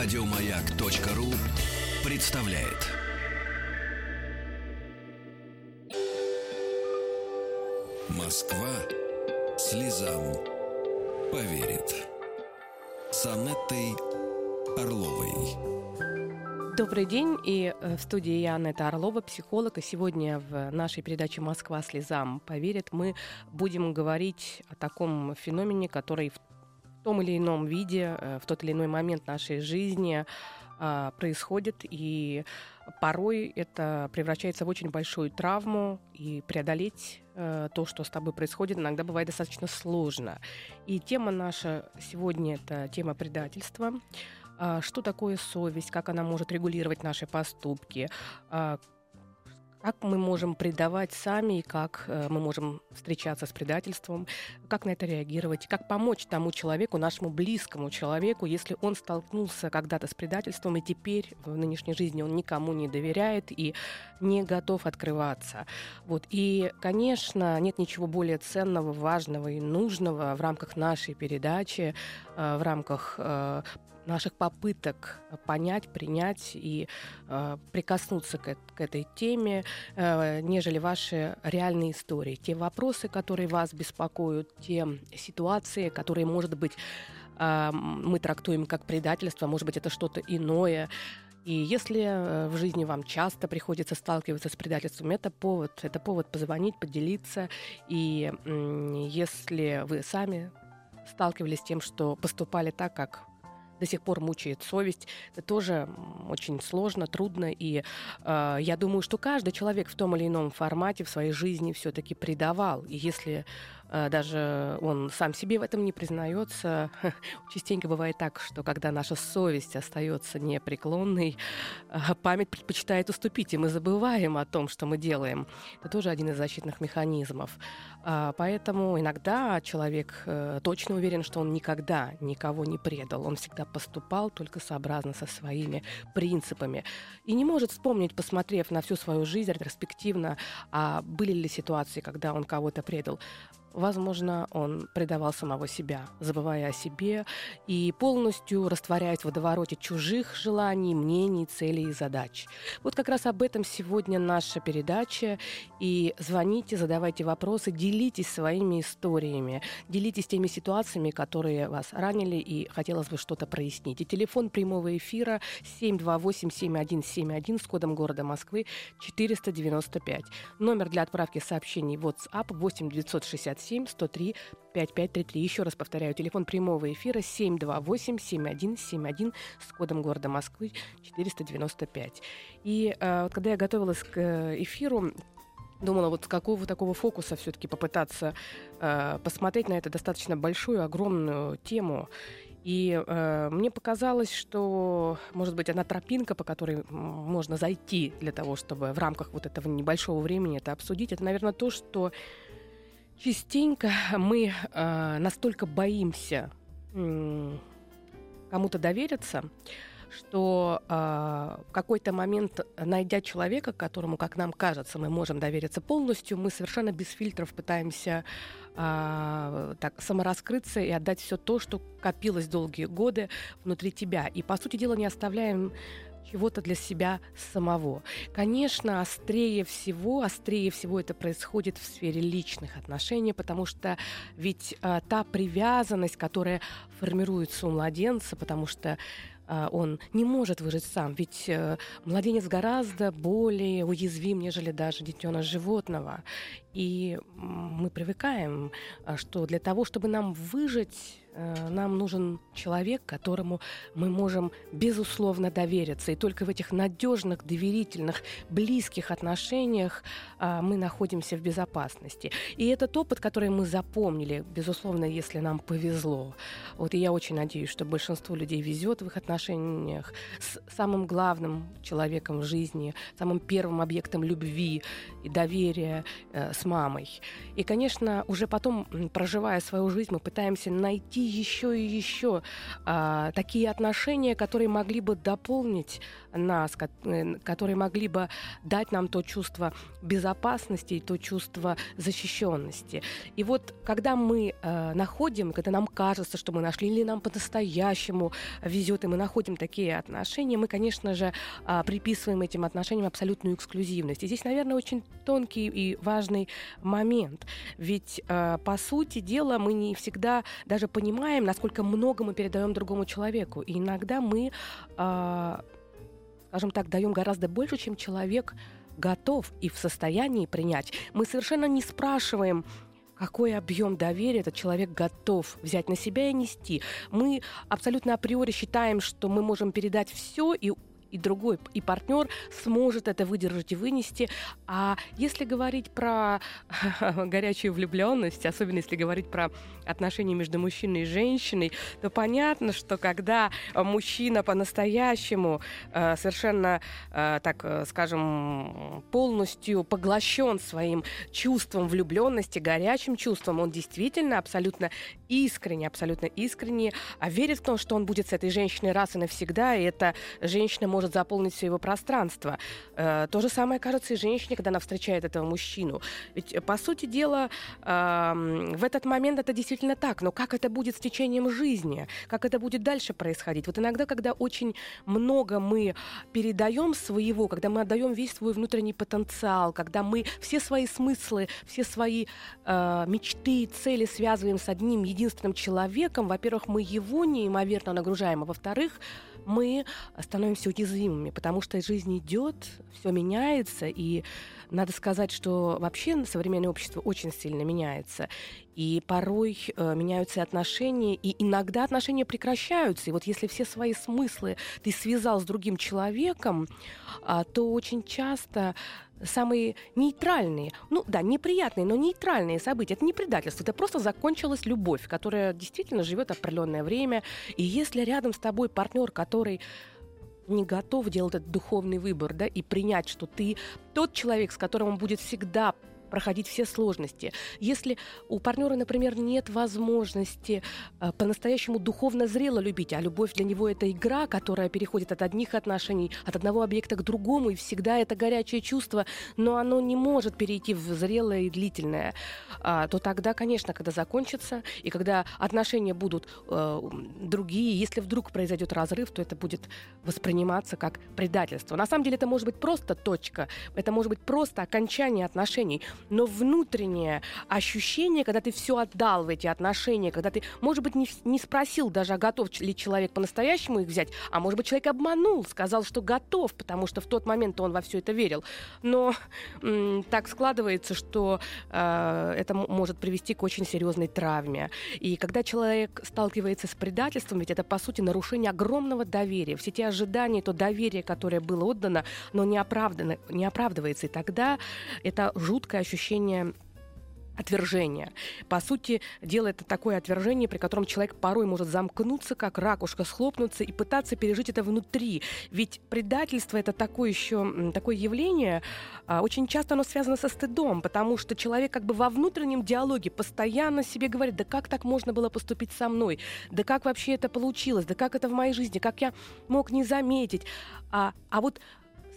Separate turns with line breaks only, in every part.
Радиомаяк.ру представляет. Москва слезам поверит. С Орловой.
Добрый день, и э, в студии я, Анетта Орлова, психолог, и сегодня в нашей передаче «Москва слезам поверит» мы будем говорить о таком феномене, который в том или ином виде, э, в тот или иной момент нашей жизни а, происходит, и порой это превращается в очень большую травму, и преодолеть э, то, что с тобой происходит, иногда бывает достаточно сложно. И тема наша сегодня — это тема предательства. А, что такое совесть, как она может регулировать наши поступки, а, как мы можем предавать сами, и как э, мы можем встречаться с предательством, как на это реагировать, как помочь тому человеку, нашему близкому человеку, если он столкнулся когда-то с предательством, и теперь в нынешней жизни он никому не доверяет и не готов открываться. Вот. И, конечно, нет ничего более ценного, важного и нужного в рамках нашей передачи, э, в рамках э, наших попыток понять, принять и э, прикоснуться к, к этой теме, э, нежели ваши реальные истории. Те вопросы, которые вас беспокоят, те ситуации, которые, может быть, э, мы трактуем как предательство, может быть, это что-то иное. И если э, в жизни вам часто приходится сталкиваться с предательством, это повод, это повод позвонить, поделиться. И если вы сами сталкивались с тем, что поступали так, как до сих пор мучает совесть. Это тоже очень сложно, трудно. И э, я думаю, что каждый человек в том или ином формате в своей жизни все-таки предавал. И если даже он сам себе в этом не признается. Частенько бывает так, что когда наша совесть остается непреклонной, э, память предпочитает уступить, и мы забываем о том, что мы делаем. Это тоже один из защитных механизмов. А, поэтому иногда человек э, точно уверен, что он никогда никого не предал. Он всегда поступал только сообразно со своими принципами. И не может вспомнить, посмотрев на всю свою жизнь ретроспективно, а были ли ситуации, когда он кого-то предал. Возможно, он предавал самого себя, забывая о себе и полностью растворяясь в водовороте чужих желаний, мнений, целей и задач. Вот как раз об этом сегодня наша передача. И звоните, задавайте вопросы, делитесь своими историями, делитесь теми ситуациями, которые вас ранили, и хотелось бы что-то прояснить. И телефон прямого эфира 728-7171 с кодом города Москвы 495. Номер для отправки сообщений WhatsApp 8 960 967 103 5533. Еще раз повторяю, телефон прямого эфира 728 7171 с кодом города Москвы 495. И э, вот когда я готовилась к эфиру, думала, вот с какого такого фокуса все-таки попытаться э, посмотреть на эту достаточно большую, огромную тему. И э, мне показалось, что, может быть, одна тропинка, по которой можно зайти для того, чтобы в рамках вот этого небольшого времени это обсудить, это, наверное, то, что Частенько мы э, настолько боимся э, кому-то довериться, что э, в какой-то момент, найдя человека, которому, как нам кажется, мы можем довериться полностью, мы совершенно без фильтров пытаемся э, так самораскрыться и отдать все то, что копилось долгие годы внутри тебя. И, по сути дела, не оставляем чего-то для себя самого. Конечно, острее всего, острее всего это происходит в сфере личных отношений, потому что ведь а, та привязанность, которая формируется у младенца, потому что а, он не может выжить сам, ведь а, младенец гораздо более уязвим, нежели даже детеныш животного. И мы привыкаем, а, что для того, чтобы нам выжить, нам нужен человек, которому мы можем безусловно довериться. И только в этих надежных, доверительных, близких отношениях а, мы находимся в безопасности. И этот опыт, который мы запомнили, безусловно, если нам повезло. Вот и я очень надеюсь, что большинство людей везет в их отношениях с самым главным человеком в жизни, самым первым объектом любви и доверия, э, с мамой. И, конечно, уже потом, проживая свою жизнь, мы пытаемся найти еще и еще а, такие отношения, которые могли бы дополнить нас, э, которые могли бы дать нам то чувство безопасности и то чувство защищенности. И вот когда мы э, находим, когда нам кажется, что мы нашли, или нам по-настоящему везет, и мы находим такие отношения, мы, конечно же, э, приписываем этим отношениям абсолютную эксклюзивность. И здесь, наверное, очень тонкий и важный момент. Ведь, э, по сути дела, мы не всегда даже понимаем, насколько много мы передаем другому человеку. И иногда мы э, скажем так, даем гораздо больше, чем человек готов и в состоянии принять. Мы совершенно не спрашиваем, какой объем доверия этот человек готов взять на себя и нести. Мы абсолютно априори считаем, что мы можем передать все и и другой, и партнер сможет это выдержать и вынести. А если говорить про горячую влюбленность, особенно если говорить про отношения между мужчиной и женщиной, то понятно, что когда мужчина по-настоящему э, совершенно, э, так э, скажем, полностью поглощен своим чувством влюбленности, горячим чувством, он действительно абсолютно искренне, абсолютно искренне верит в то, что он будет с этой женщиной раз и навсегда, и эта женщина может заполнить все его пространство. Э, то же самое кажется и женщине, когда она встречает этого мужчину. Ведь, по сути дела, э, в этот момент это действительно так. Но как это будет с течением жизни? Как это будет дальше происходить? Вот иногда, когда очень много мы передаем своего, когда мы отдаем весь свой внутренний потенциал, когда мы все свои смыслы, все свои э, мечты, цели связываем с одним единственным человеком, во-первых, мы его неимоверно нагружаем, а во-вторых, мы становимся уязвимыми, потому что жизнь идет, все меняется, и надо сказать, что вообще современное общество очень сильно меняется. И порой э, меняются отношения, и иногда отношения прекращаются. И вот если все свои смыслы ты связал с другим человеком, э, то очень часто самые нейтральные, ну да, неприятные, но нейтральные события. Это не предательство, это просто закончилась любовь, которая действительно живет определенное время. И если рядом с тобой партнер, который не готов делать этот духовный выбор, да, и принять, что ты тот человек, с которым он будет всегда проходить все сложности. Если у партнера, например, нет возможности э, по-настоящему духовно зрело любить, а любовь для него это игра, которая переходит от одних отношений, от одного объекта к другому, и всегда это горячее чувство, но оно не может перейти в зрелое и длительное, а, то тогда, конечно, когда закончится, и когда отношения будут э, другие, если вдруг произойдет разрыв, то это будет восприниматься как предательство. На самом деле это может быть просто точка, это может быть просто окончание отношений но внутреннее ощущение, когда ты все отдал в эти отношения, когда ты, может быть, не, не спросил даже, а готов ли человек по-настоящему их взять, а может быть, человек обманул, сказал, что готов, потому что в тот момент он во все это верил. Но так складывается, что э, это может привести к очень серьезной травме. И когда человек сталкивается с предательством, ведь это, по сути, нарушение огромного доверия. Все те ожидания, то доверие, которое было отдано, но не, оправдано, не оправдывается. И тогда это жуткое ощущение отвержения. По сути, дела это такое отвержение, при котором человек порой может замкнуться, как ракушка, схлопнуться и пытаться пережить это внутри. Ведь предательство это такое еще такое явление, а, очень часто оно связано со стыдом, потому что человек как бы во внутреннем диалоге постоянно себе говорит, да как так можно было поступить со мной, да как вообще это получилось, да как это в моей жизни, как я мог не заметить. А, а вот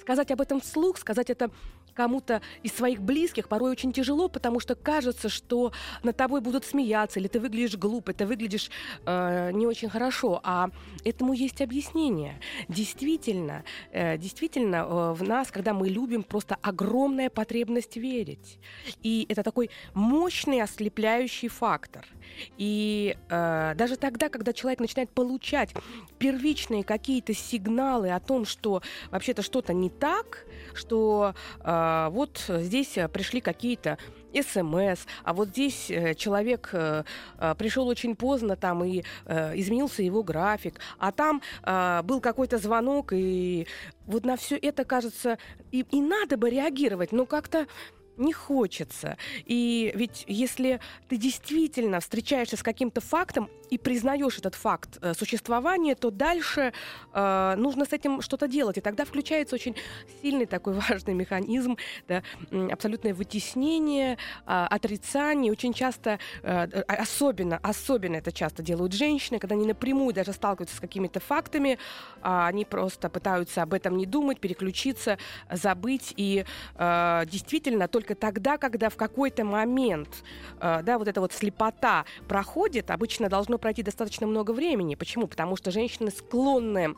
сказать об этом вслух, сказать это кому-то из своих близких порой очень тяжело, потому что кажется, что над тобой будут смеяться, или ты выглядишь глупо, ты выглядишь э, не очень хорошо. А этому есть объяснение. Действительно, э, действительно, э, в нас, когда мы любим, просто огромная потребность верить. И это такой мощный ослепляющий фактор. И э, даже тогда, когда человек начинает получать первичные какие-то сигналы о том, что вообще-то что-то не так, что э, вот здесь пришли какие-то СМС, а вот здесь э, человек э, э, пришел очень поздно там и изменился его график, а там был какой-то звонок, и вот на все это кажется и, и надо бы реагировать, но как-то не хочется. И ведь если ты действительно встречаешься с каким-то фактом и признаешь этот факт э, существования, то дальше э, нужно с этим что-то делать. И тогда включается очень сильный такой важный механизм, да, абсолютное вытеснение, э, отрицание. Очень часто, э, особенно, особенно это часто делают женщины, когда они напрямую даже сталкиваются с какими-то фактами, э, они просто пытаются об этом не думать, переключиться, забыть. И э, действительно только тогда, когда в какой-то момент э, да, вот эта вот слепота проходит, обычно должно пройти достаточно много времени. Почему? Потому что женщины склонны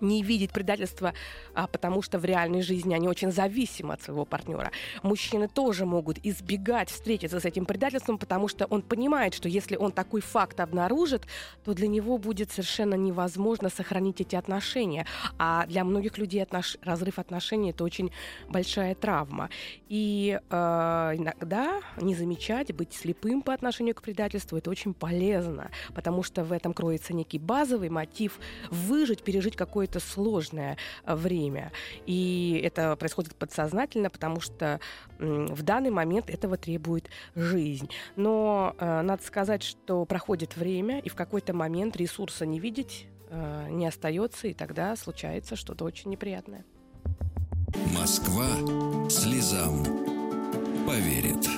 не видеть предательства, а, потому что в реальной жизни они очень зависимы от своего партнера. Мужчины тоже могут избегать встретиться с этим предательством, потому что он понимает, что если он такой факт обнаружит, то для него будет совершенно невозможно сохранить эти отношения. А для многих людей отнош... разрыв отношений это очень большая травма. И э, иногда не замечать, быть слепым по отношению к предательству, это очень полезно, потому что в этом кроется некий базовый мотив выжить, пережить какое какое-то сложное э, время. И это происходит подсознательно, потому что в данный момент этого требует жизнь. Но э, надо сказать, что проходит время, и в какой-то момент ресурса не видеть э, не остается, и тогда случается что-то очень неприятное.
Москва слезам поверит.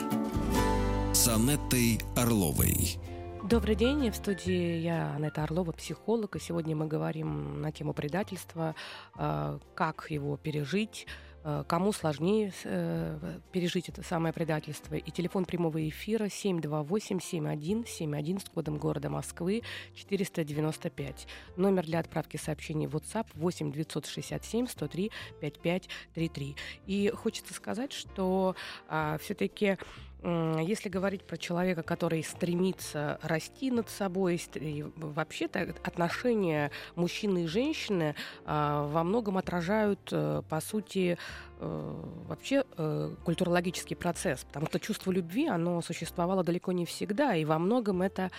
С Анеттой Орловой.
Добрый день, в студии я Анетта Орлова, психолог, и сегодня мы говорим на тему предательства, э, как его пережить, э, кому сложнее э, пережить это самое предательство. И телефон прямого эфира 728-7171 с кодом города Москвы 495. Номер для отправки сообщений в WhatsApp 8 967 103 5533. И хочется сказать, что а, все-таки если говорить про человека, который стремится расти над собой, вообще-то отношения мужчины и женщины а, во многом отражают, э, по сути, э, вообще э, культурологический процесс, потому что чувство любви, оно существовало далеко не всегда, и во многом это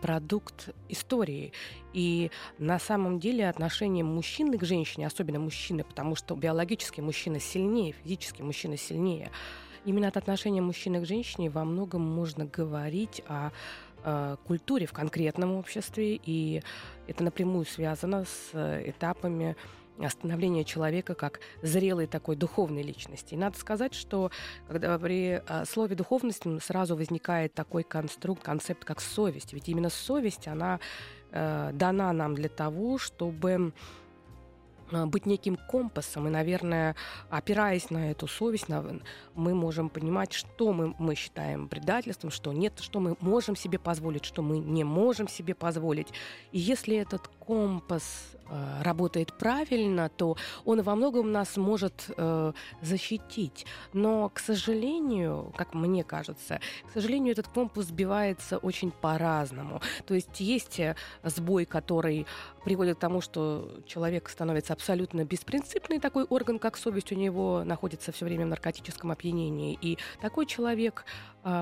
продукт истории. И на самом деле отношение мужчины к женщине, особенно мужчины, потому что биологически мужчина сильнее, физически мужчина сильнее, именно от отношения мужчины к женщине во многом можно говорить о э, культуре в конкретном обществе, и это напрямую связано с этапами становления человека как зрелой такой духовной личности. И надо сказать, что когда при э, слове духовность сразу возникает такой конструкт, концепт, как совесть. Ведь именно совесть, она э, дана нам для того, чтобы быть неким компасом, и, наверное, опираясь на эту совесть, мы можем понимать, что мы, мы считаем предательством, что нет, что мы можем себе позволить, что мы не можем себе позволить. И если этот компас э, работает правильно, то он во многом нас может э, защитить. Но, к сожалению, как мне кажется, к сожалению, этот компас сбивается очень по-разному. То есть есть э, сбой, который приводит к тому, что человек становится абсолютно беспринципный такой орган, как совесть у него находится все время в наркотическом опьянении. И такой человек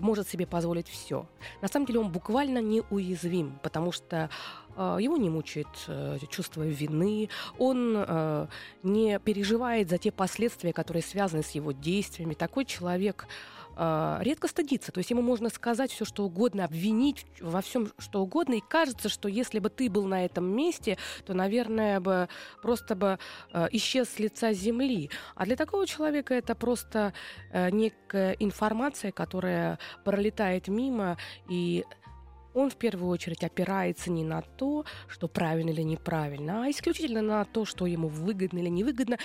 может себе позволить все. На самом деле он буквально неуязвим, потому что э, его не мучает э, чувство вины, он э, не переживает за те последствия, которые связаны с его действиями. Такой человек э, редко стыдится. То есть ему можно сказать все, что угодно, обвинить во всем, что угодно. И кажется, что если бы ты был на этом месте, то, наверное, бы просто бы э, исчез с лица земли. А для такого человека это просто э, некая информация, которая пролетает мимо и он в первую очередь опирается не на то, что правильно или неправильно, а исключительно на то, что ему выгодно или невыгодно,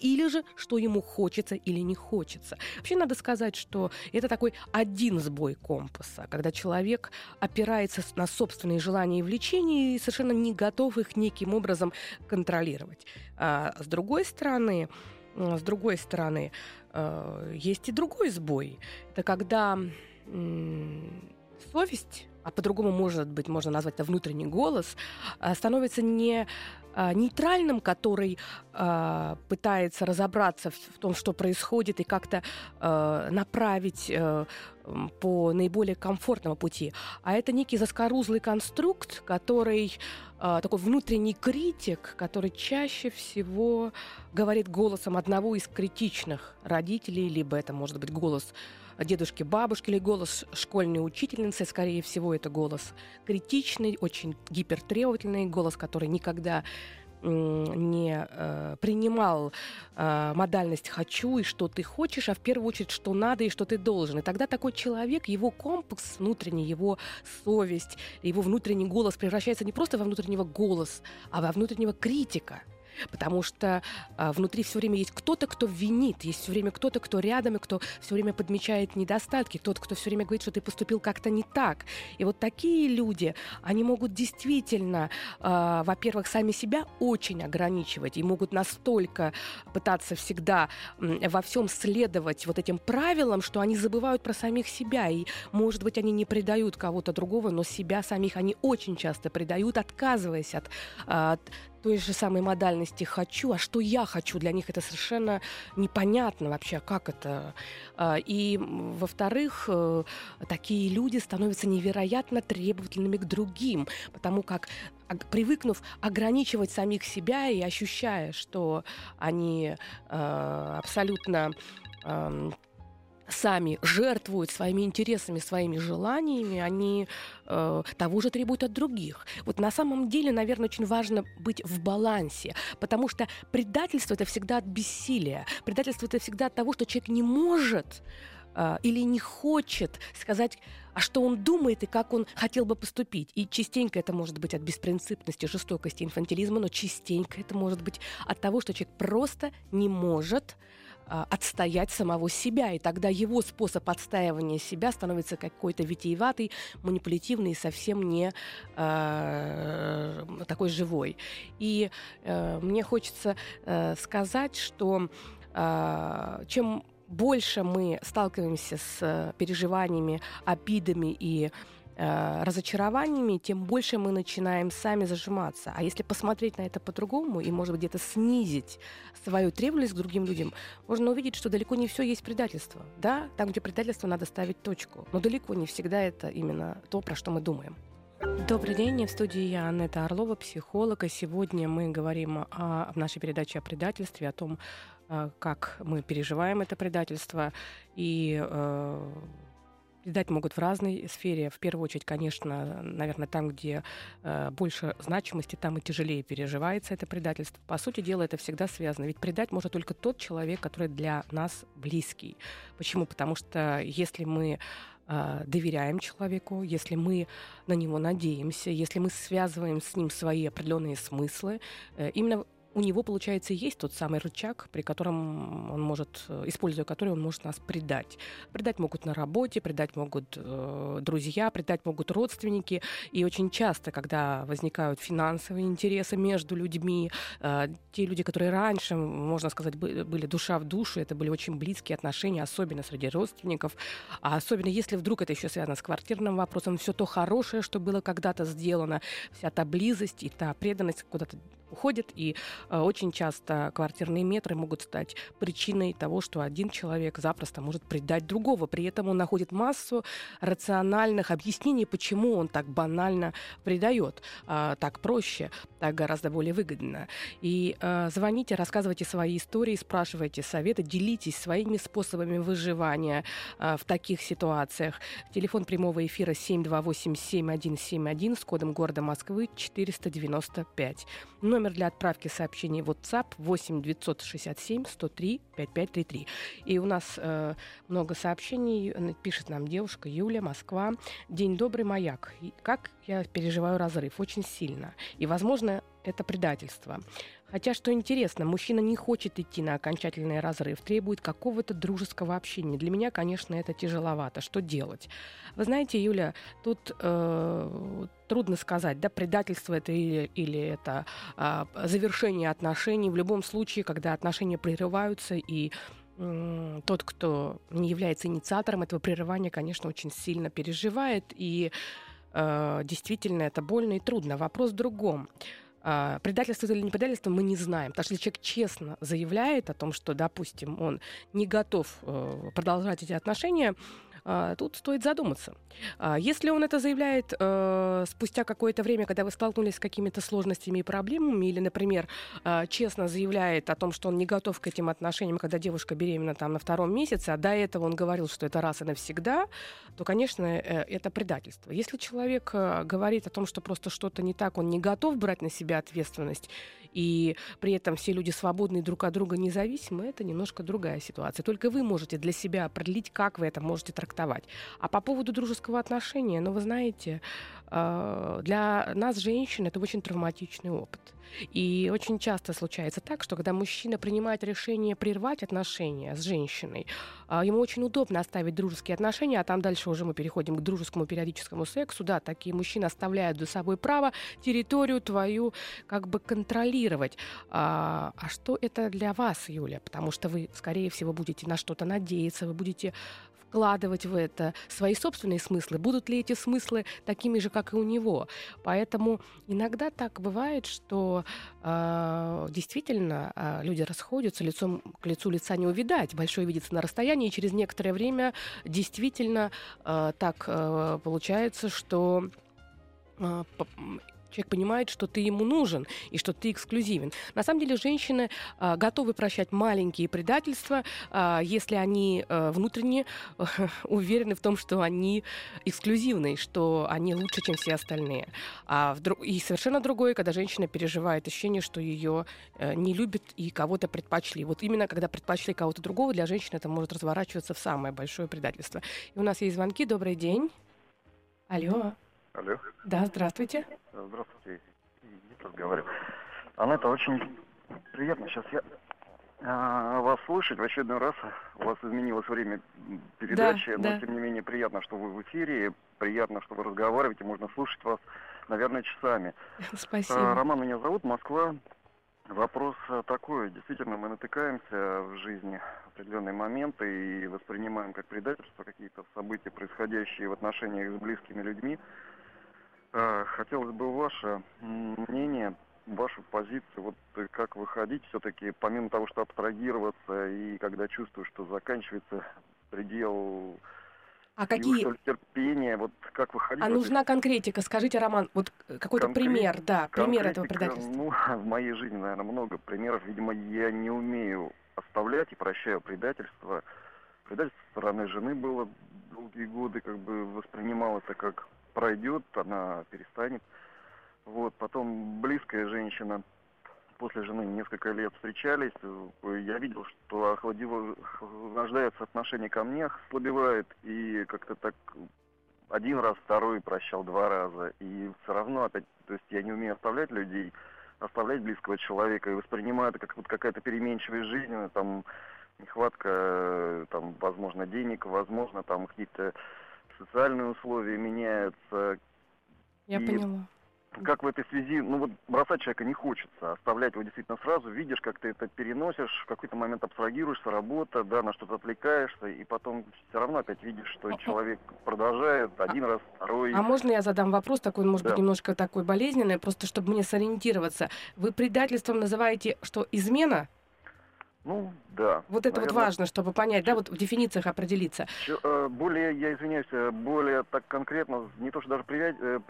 или же что ему хочется или не хочется. Вообще надо сказать, что это такой один сбой компаса, когда человек опирается на собственные желания и влечения и совершенно не готов их неким образом контролировать. А с другой стороны, с другой стороны, э, есть и другой сбой. Это когда совесть а по-другому может быть, можно назвать это внутренний голос, а, становится не нейтральным, который э, пытается разобраться в, в том, что происходит, и как-то э, направить э, по наиболее комфортному пути, а это некий заскорузлый конструкт, который э, такой внутренний критик, который чаще всего говорит голосом одного из критичных родителей, либо это может быть голос дедушки, бабушки или голос школьной учительницы, скорее всего, это голос критичный, очень гипертребовательный, голос, который никогда не э, принимал э, модальность «хочу» и «что ты хочешь», а в первую очередь «что надо» и «что ты должен». И тогда такой человек, его комплекс внутренний, его совесть, его внутренний голос превращается не просто во внутреннего голос, а во внутреннего критика – потому что а, внутри все время есть кто-то, кто винит, есть все время кто-то, кто рядом, и кто все время подмечает недостатки, кто-то, кто все время говорит, что ты поступил как-то не так. И вот такие люди, они могут действительно, а, во-первых, сами себя очень ограничивать и могут настолько пытаться всегда во всем следовать вот этим правилам, что они забывают про самих себя. И, может быть, они не предают кого-то другого, но себя самих они очень часто предают, отказываясь от, от той же самой модальности «хочу», а что я хочу, для них это совершенно непонятно вообще, как это. А, и, во-вторых, э, такие люди становятся невероятно требовательными к другим, потому как привыкнув ограничивать самих себя и ощущая, что они э, абсолютно сами жертвуют своими интересами, своими желаниями, они э, того же требуют от других. Вот на самом деле, наверное, очень важно быть в балансе, потому что предательство это всегда от бессилия, предательство это всегда от того, что человек не может э, или не хочет сказать а что он думает и как он хотел бы поступить. И частенько это может быть от беспринципности, жестокости, инфантилизма, но частенько это может быть от того, что человек просто не может отстоять самого себя, и тогда его способ отстаивания себя становится какой-то витиеватый, манипулятивный и совсем не э, такой живой. И э, мне хочется э, сказать, что э, чем больше мы сталкиваемся с переживаниями, обидами и Э, разочарованиями, тем больше мы начинаем сами зажиматься. А если посмотреть на это по-другому и, может быть, где-то снизить свою требовательность к другим людям, можно увидеть, что далеко не все есть предательство. Да, там, где предательство, надо ставить точку. Но далеко не всегда это именно то, про что мы думаем. Добрый день, в студии я Анетта Орлова, психолог. И сегодня мы говорим о, в нашей передаче о предательстве, о том, э, как мы переживаем это предательство и э, Предать могут в разной сфере. В первую очередь, конечно, наверное, там, где э, больше значимости, там и тяжелее переживается это предательство. По сути дела, это всегда связано. Ведь предать может только тот человек, который для нас близкий. Почему? Потому что если мы э, доверяем человеку, если мы на него надеемся, если мы связываем с ним свои определенные смыслы, э, именно у него, получается, есть тот самый рычаг, при котором он может, э, используя который он может нас предать. Предать могут на работе, предать могут э, друзья, предать могут родственники. И очень часто, когда возникают финансовые интересы между людьми, э, те люди, которые раньше, можно сказать, были душа в душу, это были очень близкие отношения, особенно среди родственников, а особенно если вдруг это еще связано с квартирным вопросом, все то хорошее, что было когда-то сделано, вся та близость и та преданность куда-то уходит, и э, очень часто квартирные метры могут стать причиной того, что один человек запросто может предать другого. При этом он находит массу рациональных объяснений, почему он так банально предает. Э, так проще, так гораздо более выгодно. И э, звоните, рассказывайте свои истории, спрашивайте советы, делитесь своими способами выживания в таких ситуациях. Телефон прямого эфира 728-7171 с кодом города Москвы 495. Номер Номер для отправки сообщений WhatsApp 8 967 103 5533. И у нас э, много сообщений. Пишет нам девушка Юля, Москва. День добрый, маяк. Как я переживаю разрыв? Очень сильно. И, возможно, это предательство. Хотя, что интересно, мужчина не хочет идти на окончательный разрыв, требует какого-то дружеского общения. Для меня, конечно, это тяжеловато. Что делать? Вы знаете, Юля, тут э, трудно сказать, да, предательство это или, или это э, завершение отношений. В любом случае, когда отношения прерываются и тот, кто не является инициатором этого прерывания, конечно, очень сильно переживает и э, действительно это больно и трудно. Вопрос в другом. Предательство или не предательство мы не знаем. Потому что если человек честно заявляет о том, что, допустим, он не готов uh, продолжать эти отношения, а, тут стоит задуматься. А, если он это заявляет э, спустя какое-то время, когда вы столкнулись с какими-то сложностями и проблемами, или, например, э, честно заявляет о том, что он не готов к этим отношениям, когда девушка беременна там на втором месяце, а до этого он говорил, что это раз и навсегда, то, конечно, э, это предательство. Если человек э, говорит о том, что просто что-то не так, он не готов брать на себя ответственность и при этом все люди свободны друг от друга независимы, это немножко другая ситуация. Только вы можете для себя определить, как вы это можете трактовать. А по поводу дружеского отношения, ну, вы знаете, э, для нас, женщин, это очень травматичный опыт. И очень часто случается так, что когда мужчина принимает решение прервать отношения с женщиной, а, ему очень удобно оставить дружеские отношения, а там дальше уже мы переходим к дружескому периодическому сексу. Да, такие мужчины оставляют за собой право территорию твою как бы контролировать. А, а что это для вас, Юля? Потому что вы, скорее всего, будете на что-то надеяться, вы будете вкладывать в это свои собственные смыслы. Будут ли эти смыслы такими же, как и у него? Поэтому иногда так бывает, что э, действительно э, люди расходятся, лицом к лицу лица не увидать, большое видится на расстоянии, и через некоторое время действительно э, так э, получается, что Человек понимает, что ты ему нужен и что ты эксклюзивен. На самом деле женщины а, готовы прощать маленькие предательства, а, если они а, внутренне а, уверены в том, что они эксклюзивны, что они лучше, чем все остальные. А в, и совершенно другое, когда женщина переживает ощущение, что ее а, не любят и кого-то предпочли. Вот именно когда предпочли кого-то другого, для женщины это может разворачиваться в самое большое предательство. И у нас есть звонки. Добрый день. Алло.
Алло.
Да, здравствуйте.
Здравствуйте. Разговариваю. Анетта, очень приятно сейчас я а, вас слышать в очередной раз. У вас изменилось время передачи, да, но да. тем не менее приятно, что вы в эфире, приятно, что вы разговариваете, можно слушать вас, наверное, часами.
Спасибо.
А, Роман меня зовут, Москва. Вопрос такой. Действительно, мы натыкаемся в жизни в определенные моменты и воспринимаем как предательство какие-то события, происходящие в отношениях с близкими людьми. А, хотелось бы ваше мнение, вашу позицию, вот как выходить все-таки, помимо того, что абстрагироваться, и когда чувствую, что заканчивается предел
а какие...
Терпение, вот как выходить?
А нужна конкретика. Скажите, Роман, вот какой-то Конкрет... пример, да, пример этого предательства.
Ну, в моей жизни, наверное, много примеров. Видимо, я не умею оставлять и прощаю предательство. Предательство со стороны жены было долгие годы, как бы воспринималось как пройдет, она перестанет. Вот, потом близкая женщина, после жены несколько лет встречались, я видел, что охлаждается отношение ко мне, слабевает, и как-то так один раз, второй прощал два раза, и все равно опять, то есть я не умею оставлять людей, оставлять близкого человека, и воспринимаю это как вот какая-то переменчивая жизнь, там, нехватка, там, возможно, денег, возможно, там какие-то социальные условия меняются.
Я и поняла.
Как в этой связи, ну вот бросать человека не хочется, оставлять его действительно сразу, видишь, как ты это переносишь, в какой-то момент абстрагируешься, работа, да, на что-то отвлекаешься, и потом все равно опять видишь, что человек продолжает один а, раз, второй.
А можно я задам вопрос такой, может да. быть, немножко такой болезненный, просто чтобы мне сориентироваться. Вы предательством называете, что измена?
Ну, да.
Вот это наверное, вот важно, чтобы понять, да, вот в дефинициях определиться.
Э, более, я извиняюсь, э, более так конкретно, не то, что даже привязь, э,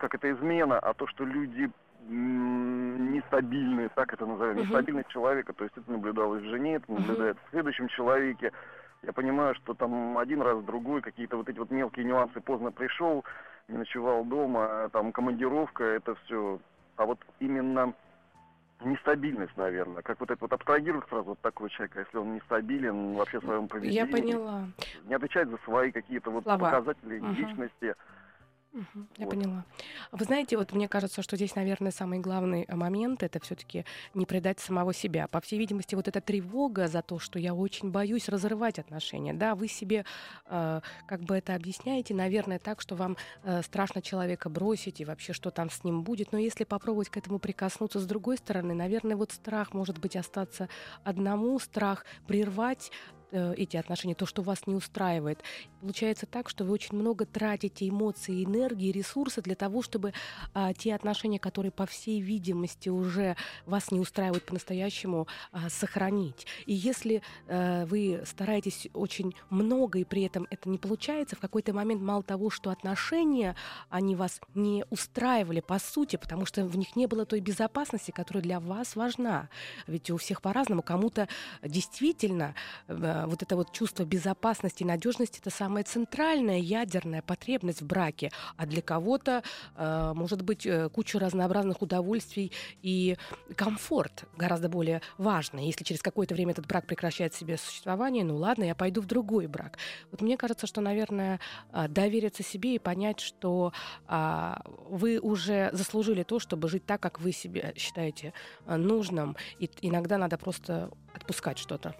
как это измена, а то, что люди нестабильные, так это назовем, нестабильность человека, то есть это наблюдалось в жене, это наблюдается в следующем человеке. Я понимаю, что там один раз, другой, какие-то вот эти вот мелкие нюансы, поздно пришел, не ночевал дома, там командировка, это все. А вот именно нестабильность, наверное. Как вот это вот абстрагировать сразу вот такого человека, если он нестабилен вообще в своем поведении.
Я поняла.
Не отвечает за свои какие-то вот Слова. показатели угу. личности.
Я вот. поняла. Вы знаете, вот мне кажется, что здесь, наверное, самый главный э, момент это все-таки не предать самого себя. По всей видимости, вот эта тревога за то, что я очень боюсь разрывать отношения. Да, вы себе э, как бы это объясняете, наверное, так, что вам э, страшно человека бросить и вообще, что там с ним будет. Но если попробовать к этому прикоснуться с другой стороны, наверное, вот страх может быть остаться одному, страх прервать эти отношения, то, что вас не устраивает. Получается так, что вы очень много тратите эмоций, энергии, ресурсы для того, чтобы а, те отношения, которые, по всей видимости, уже вас не устраивают по-настоящему, а, сохранить. И если а, вы стараетесь очень много, и при этом это не получается, в какой-то момент мало того, что отношения, они вас не устраивали по сути, потому что в них не было той безопасности, которая для вас важна. Ведь у всех по-разному. Кому-то действительно э, вот это вот чувство безопасности и надежности это самая центральная ядерная потребность в браке, а для кого-то э, может быть э, куча разнообразных удовольствий и комфорт гораздо более важный. Если через какое-то время этот брак прекращает себе существование, ну ладно, я пойду в другой брак. Вот мне кажется, что, наверное, довериться себе и понять, что а, вы уже заслужили то, чтобы жить так, как вы себе считаете нужным. И иногда надо просто отпускать что-то.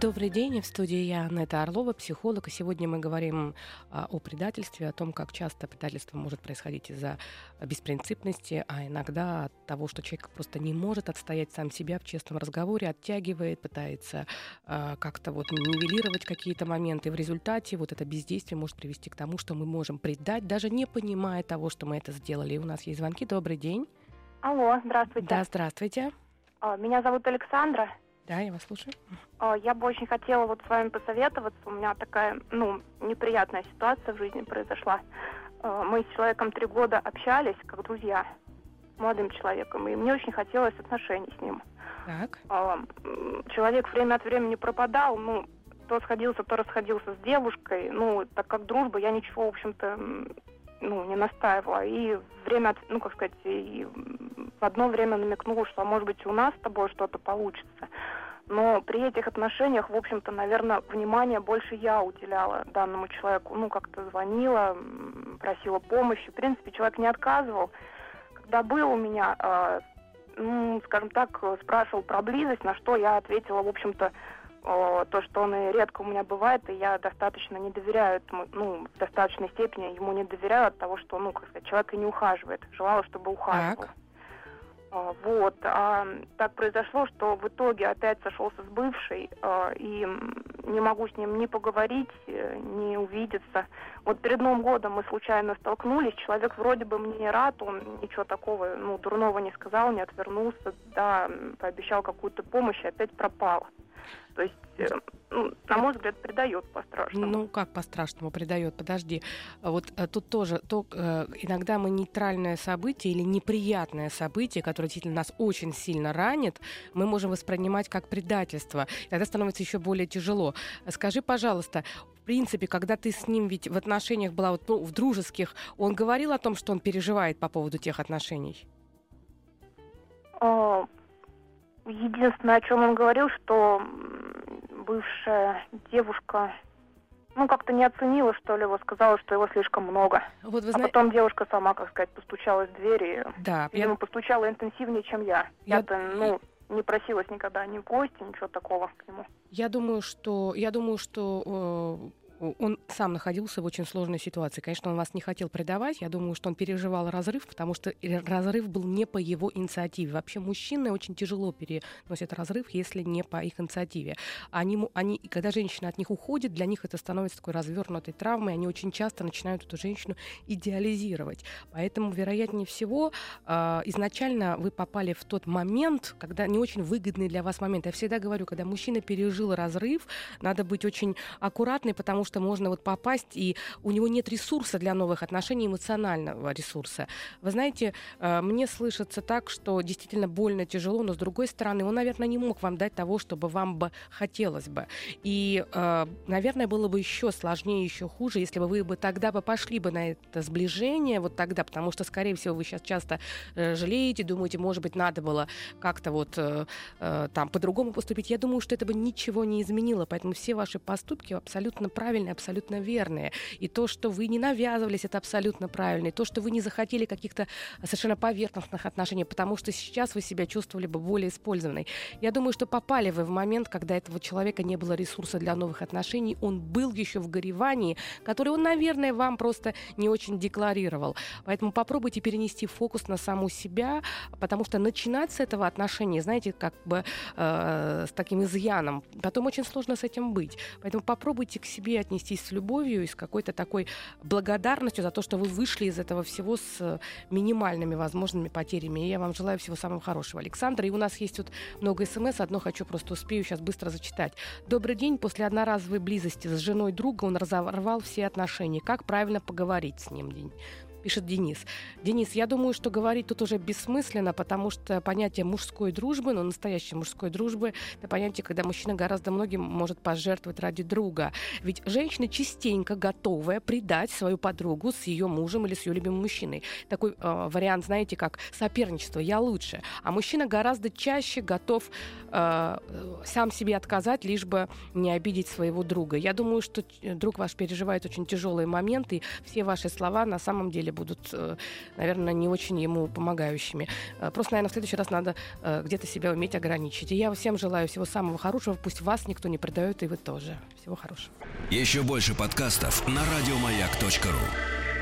Добрый день, в студии я, Нета Орлова, психолог, и сегодня мы говорим а, о предательстве, о том, как часто предательство может происходить из-за беспринципности, а иногда от того, что человек просто не может отстоять сам себя в честном разговоре, оттягивает, пытается а, как-то вот нивелировать какие-то моменты, и в результате вот это бездействие может привести к тому, что мы можем предать, даже не понимая того, что мы это сделали. И у нас есть звонки. Добрый день.
Алло, здравствуйте.
Да, здравствуйте.
А, меня зовут Александра.
Да, я вас слушаю.
А, я бы очень хотела вот с вами посоветоваться. У меня такая, ну, неприятная ситуация в жизни произошла. А, мы с человеком три года общались, как друзья, молодым человеком, и мне очень хотелось отношений с ним.
Так.
Человек время от времени пропадал, ну, то сходился, то расходился с девушкой. Ну, так как дружба, я ничего, в общем-то, ну, не настаивала. И время, ну, как сказать, и в одно время намекнула, что, может быть, у нас с тобой что-то получится. Но при этих отношениях, в общем-то, наверное, внимание больше я уделяла данному человеку. Ну, как-то звонила, просила помощи. В принципе, человек не отказывал. Когда был у меня, э, ну, скажем так, спрашивал про близость, на что я ответила, в общем-то, то, что он и редко у меня бывает, и я достаточно не доверяю этому, ну, в достаточной степени ему не доверяю от того, что, ну, как сказать, человек и не ухаживает. Желала, чтобы ухаживал. Так. Вот. А так произошло, что в итоге опять сошелся с бывшей, а, и не могу с ним ни поговорить, э, ни увидеться. Вот перед Новым годом мы случайно столкнулись, человек вроде бы мне рад, он ничего такого, ну, дурного не сказал, не отвернулся, да, пообещал какую-то помощь, и опять пропал. То есть, э, ну, на мой взгляд, предает по-страшному.
Ну, как по-страшному предает? Подожди. Вот э, тут тоже то, э, иногда мы нейтральное событие или неприятное событие, которое действительно нас очень сильно ранит, мы можем воспринимать как предательство. Тогда становится еще более тяжело. Скажи, пожалуйста, в принципе, когда ты с ним ведь в отношениях была, вот, ну, в дружеских, он говорил о том, что он переживает по поводу тех отношений?
А, Единственное, о чем он говорил, что бывшая девушка ну, как-то не оценила, что ли, его сказала, что его слишком много. Вот вы зна... А потом девушка сама, как сказать, постучалась в дверь и, да, видимо, я... постучала интенсивнее, чем я. я... Я-то, ну, не просилась никогда ни в гости, ничего такого к нему.
Я думаю, что, я думаю, что э, он сам находился в очень сложной ситуации. Конечно, он вас не хотел предавать. Я думаю, что он переживал разрыв, потому что разрыв был не по его инициативе. Вообще мужчины очень тяжело переносят разрыв, если не по их инициативе. Они, они, когда женщина от них уходит, для них это становится такой развернутой травмой. Они очень часто начинают эту женщину идеализировать. Поэтому, вероятнее всего, э, изначально вы попали в тот момент, когда не очень выгодный для вас момент. Я всегда говорю, когда мужчина пережил разрыв, надо быть очень аккуратной, потому что что можно вот попасть, и у него нет ресурса для новых отношений, эмоционального ресурса. Вы знаете, э, мне слышится так, что действительно больно, тяжело, но с другой стороны, он, наверное, не мог вам дать того, чтобы вам бы хотелось бы. И, э, наверное, было бы еще сложнее, еще хуже, если бы вы бы тогда бы пошли бы на это сближение, вот тогда, потому что, скорее всего, вы сейчас часто э, жалеете, думаете, может быть, надо было как-то вот там по-другому поступить. Я думаю, что это бы ничего не изменило, поэтому все ваши поступки абсолютно правильные правильное, абсолютно верное. И то, что вы не навязывались, это абсолютно правильно. И то, что вы не захотели каких-то совершенно поверхностных отношений, потому что сейчас вы себя чувствовали бы более использованной. Я думаю, что попали вы в момент, когда этого человека не было ресурса для новых отношений, он был еще в горевании, который он, наверное, вам просто не очень декларировал. Поэтому попробуйте перенести фокус на саму себя, потому что начинать с этого отношения, знаете, как бы э, с таким изъяном, потом очень сложно с этим быть. Поэтому попробуйте к себе отнестись с любовью и с какой-то такой благодарностью за то, что вы вышли из этого всего с минимальными возможными потерями. И я вам желаю всего самого хорошего, Александр. И у нас есть тут много смс. Одно хочу просто успею сейчас быстро зачитать. Добрый день. После одноразовой близости с женой друга он разорвал все отношения. Как правильно поговорить с ним? Пишет Денис. Денис, я думаю, что говорить тут уже бессмысленно, потому что понятие мужской дружбы, ну, настоящей мужской дружбы, это понятие, когда мужчина гораздо многим может пожертвовать ради друга. Ведь женщина частенько готовая предать свою подругу с ее мужем или с ее любимым мужчиной. Такой э, вариант, знаете, как соперничество, я лучше. А мужчина гораздо чаще готов э, сам себе отказать, лишь бы не обидеть своего друга. Я думаю, что друг ваш переживает очень тяжелые моменты, и все ваши слова на самом деле будут, э, наверное, не очень ему помогающими. Э, просто, наверное, в следующий раз надо э, где-то себя уметь ограничить. И я всем желаю всего самого хорошего. Пусть вас никто не предает, и вы тоже. Всего хорошего.
Еще больше подкастов на радиомаяк.ру